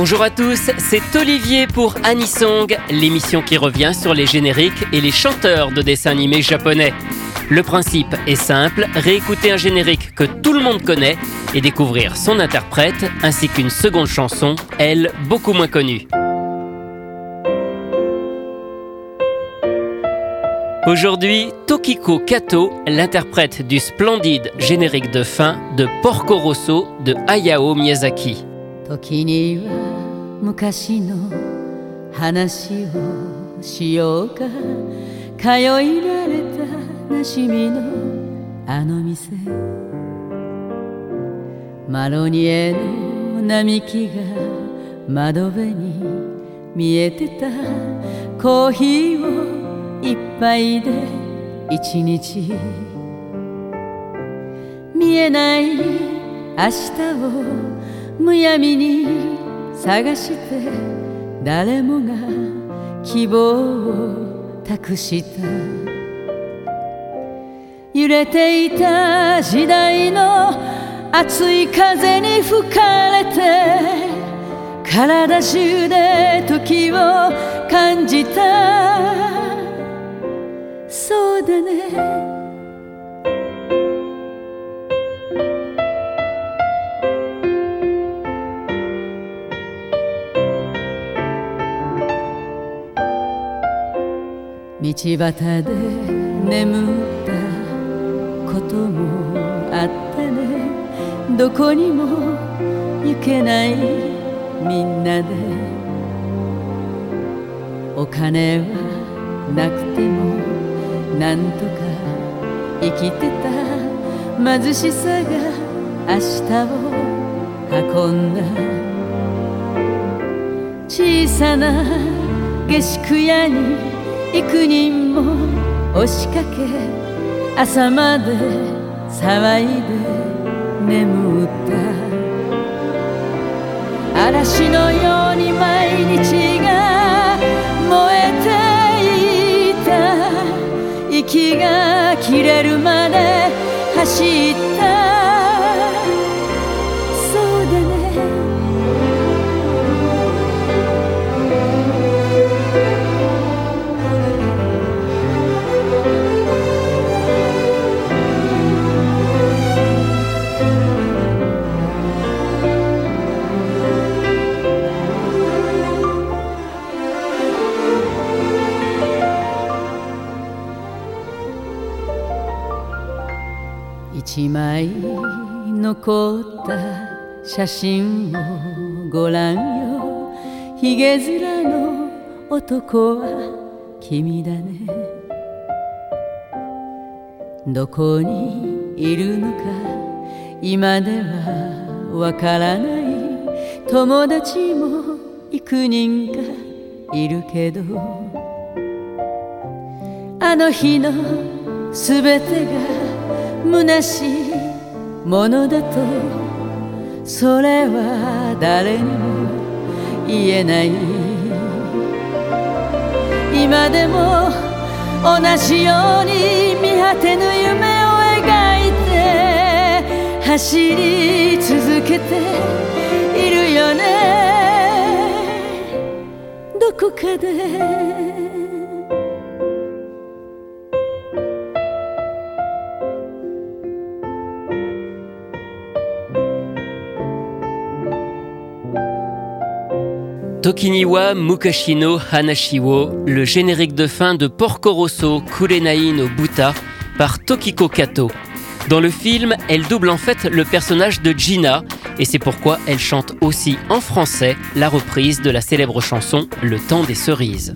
Bonjour à tous, c'est Olivier pour Anisong, l'émission qui revient sur les génériques et les chanteurs de dessins animés japonais. Le principe est simple, réécouter un générique que tout le monde connaît et découvrir son interprète ainsi qu'une seconde chanson, elle, beaucoup moins connue. Aujourd'hui, Tokiko Kato, l'interprète du splendide générique de fin de Porco Rosso de Hayao Miyazaki. 時には昔の話をしようか。通いられたなしみのあの店。マロニエの並木が窓辺に見えてた。コーヒーを一杯で一日。見えない明日をむやみに探して誰もが希望を託した。揺れていた時代の熱い風に吹かれて体中で時を感じた。そうだね。道端で眠ったこともあったね。どこにも行けないみんなで。お金はなくてもなんとか生きてた。貧しさが明日を運んだ。小さな下宿屋に幾人も押しかけ朝まで騒いで眠った嵐のように毎日が燃えていた。息が切れるまで走った。残った写真をご覧よ。ひげ面の男は君だね。どこにいるのか今ではわからない。友達も幾人かいるけどあの日のすべてが虚しい。ものだとそれは誰にも言えない。今でも同じように見果てぬ夢を描いて走り続けているよね。どこかで Tokiniwa Mukashino Hanashiwo, le générique de fin de Porco Rosso Kurenai no Buta par Tokiko Kato. Dans le film, elle double en fait le personnage de Gina, et c'est pourquoi elle chante aussi en français la reprise de la célèbre chanson Le temps des cerises.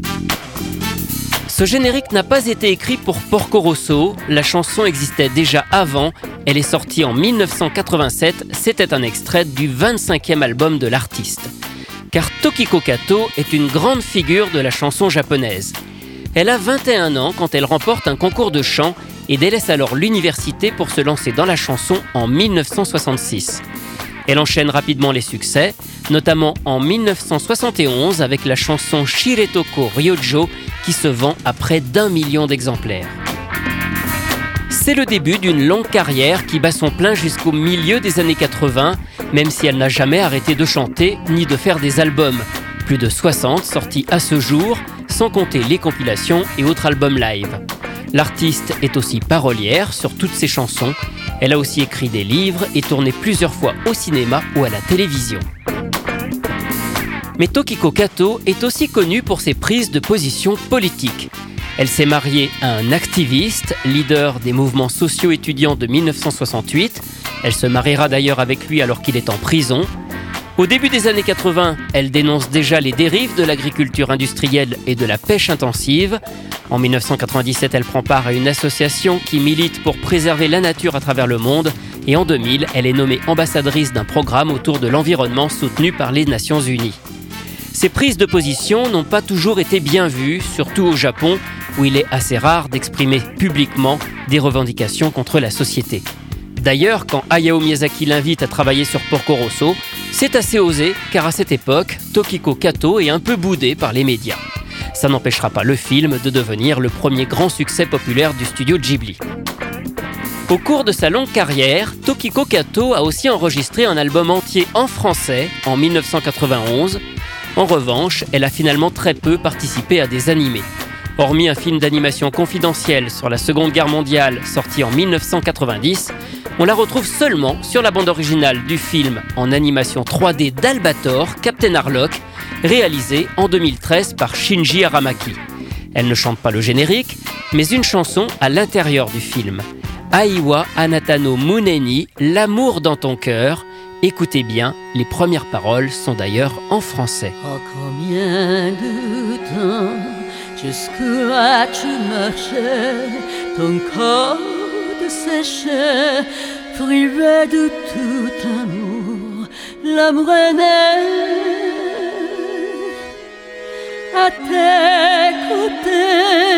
Ce générique n'a pas été écrit pour Porco Rosso, la chanson existait déjà avant, elle est sortie en 1987, c'était un extrait du 25e album de l'artiste car Tokiko Kato est une grande figure de la chanson japonaise. Elle a 21 ans quand elle remporte un concours de chant et délaisse alors l'université pour se lancer dans la chanson en 1966. Elle enchaîne rapidement les succès, notamment en 1971 avec la chanson Shiretoko Ryojo qui se vend à près d'un million d'exemplaires. C'est le début d'une longue carrière qui bat son plein jusqu'au milieu des années 80, même si elle n'a jamais arrêté de chanter ni de faire des albums. Plus de 60 sortis à ce jour, sans compter les compilations et autres albums live. L'artiste est aussi parolière sur toutes ses chansons. Elle a aussi écrit des livres et tourné plusieurs fois au cinéma ou à la télévision. Mais Tokiko Kato est aussi connue pour ses prises de position politiques. Elle s'est mariée à un activiste, leader des mouvements sociaux étudiants de 1968. Elle se mariera d'ailleurs avec lui alors qu'il est en prison. Au début des années 80, elle dénonce déjà les dérives de l'agriculture industrielle et de la pêche intensive. En 1997, elle prend part à une association qui milite pour préserver la nature à travers le monde. Et en 2000, elle est nommée ambassadrice d'un programme autour de l'environnement soutenu par les Nations Unies. Ces prises de position n'ont pas toujours été bien vues, surtout au Japon, où il est assez rare d'exprimer publiquement des revendications contre la société. D'ailleurs, quand Hayao Miyazaki l'invite à travailler sur Porco Rosso, c'est assez osé, car à cette époque, Tokiko Kato est un peu boudé par les médias. Ça n'empêchera pas le film de devenir le premier grand succès populaire du studio Ghibli. Au cours de sa longue carrière, Tokiko Kato a aussi enregistré un album entier en français en 1991. En revanche, elle a finalement très peu participé à des animés. Hormis un film d'animation confidentiel sur la Seconde Guerre mondiale sorti en 1990, on la retrouve seulement sur la bande originale du film en animation 3D d'Albator, Captain Harlock, réalisé en 2013 par Shinji Aramaki. Elle ne chante pas le générique, mais une chanson à l'intérieur du film. Aiwa Anatano Muneni, L'amour dans ton cœur. Écoutez bien, les premières paroles sont d'ailleurs en français. Oh, jusqu'à tu marchais, ton corps séché, privé de tout amour, est né à tes côtés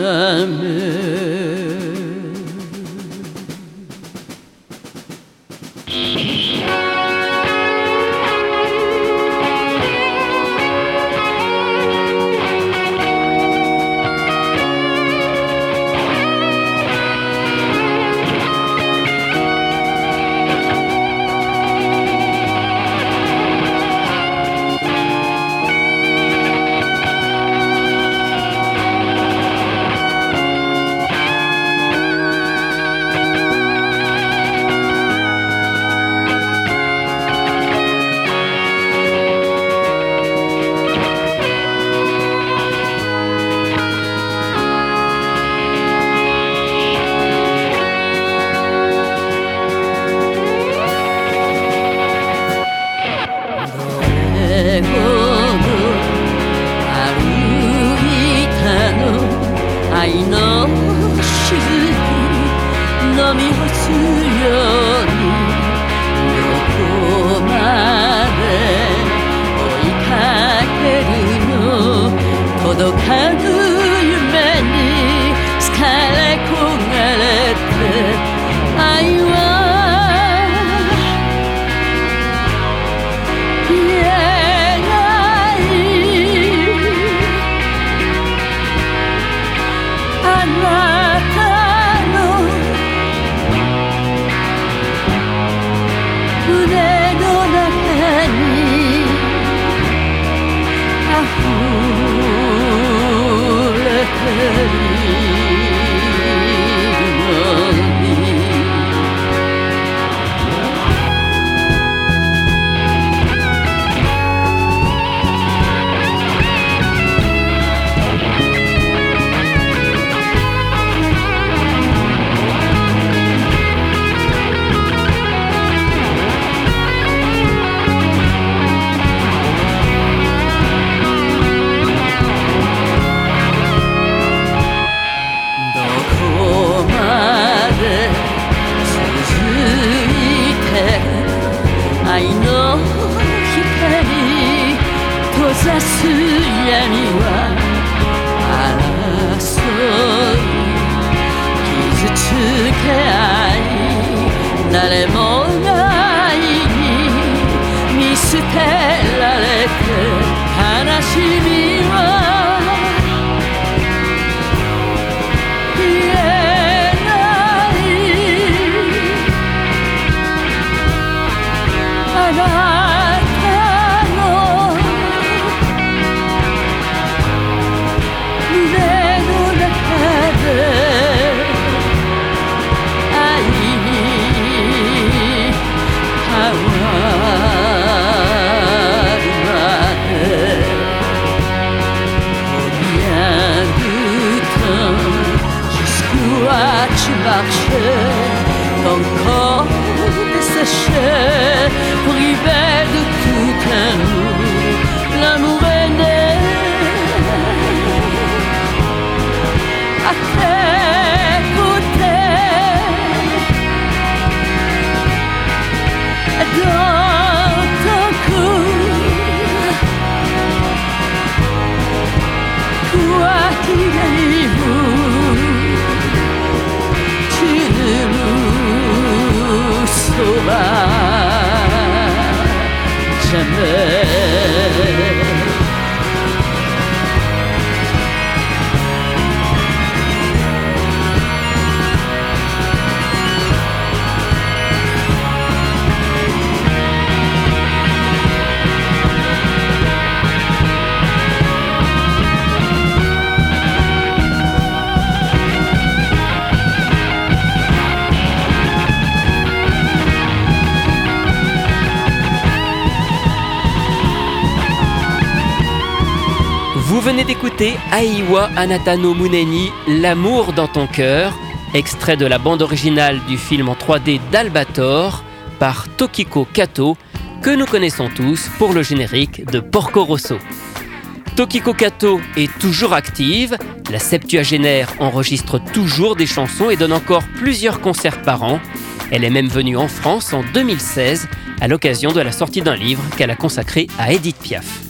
mi? good. 愛の光閉ざす闇は争い。傷つけ合い。誰も是。哎哎哎哎哎。Vous venez d'écouter Aiwa Anatano Muneni, L'amour dans ton cœur, extrait de la bande originale du film en 3D d'Albator par Tokiko Kato, que nous connaissons tous pour le générique de Porco Rosso. Tokiko Kato est toujours active, la septuagénaire enregistre toujours des chansons et donne encore plusieurs concerts par an. Elle est même venue en France en 2016 à l'occasion de la sortie d'un livre qu'elle a consacré à Edith Piaf.